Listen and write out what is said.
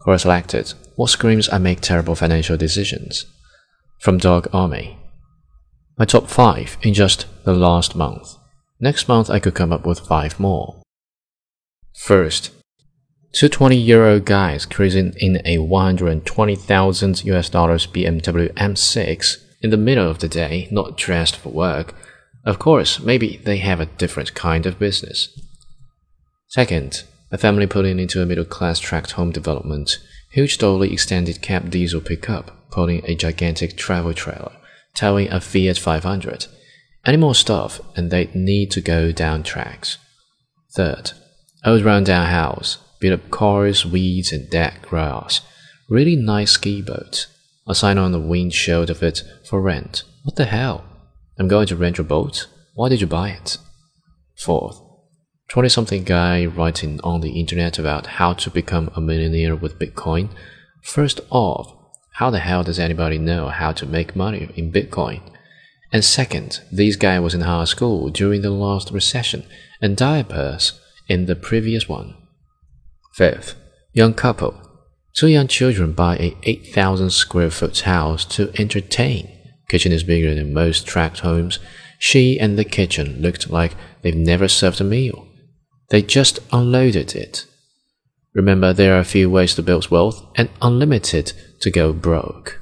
Quora selected, What screams I make terrible financial decisions? From Dog Army. My top 5 in just the last month. Next month I could come up with 5 more. First, two 20 year old guys cruising in a 120,000 US dollars BMW M6 in the middle of the day, not dressed for work. Of course, maybe they have a different kind of business. Second, a family pulling into a middle class tract home development, huge dually extended cab diesel pickup, pulling a gigantic travel trailer, towing a Fiat 500. Any more stuff, and they'd need to go down tracks. Third, old rundown house, beat up cars, weeds, and dead grass. Really nice ski boat. A sign on the windshield of it for rent. What the hell? I'm going to rent your boat? Why did you buy it? Fourth, 20 something guy writing on the internet about how to become a millionaire with Bitcoin. First off, how the hell does anybody know how to make money in Bitcoin? And second, this guy was in high school during the last recession and diapers in the previous one. Fifth, young couple. Two young children buy a 8,000 square foot house to entertain. Kitchen is bigger than most tract homes. She and the kitchen looked like they've never served a meal. They just unloaded it. Remember, there are a few ways to build wealth and unlimited to go broke.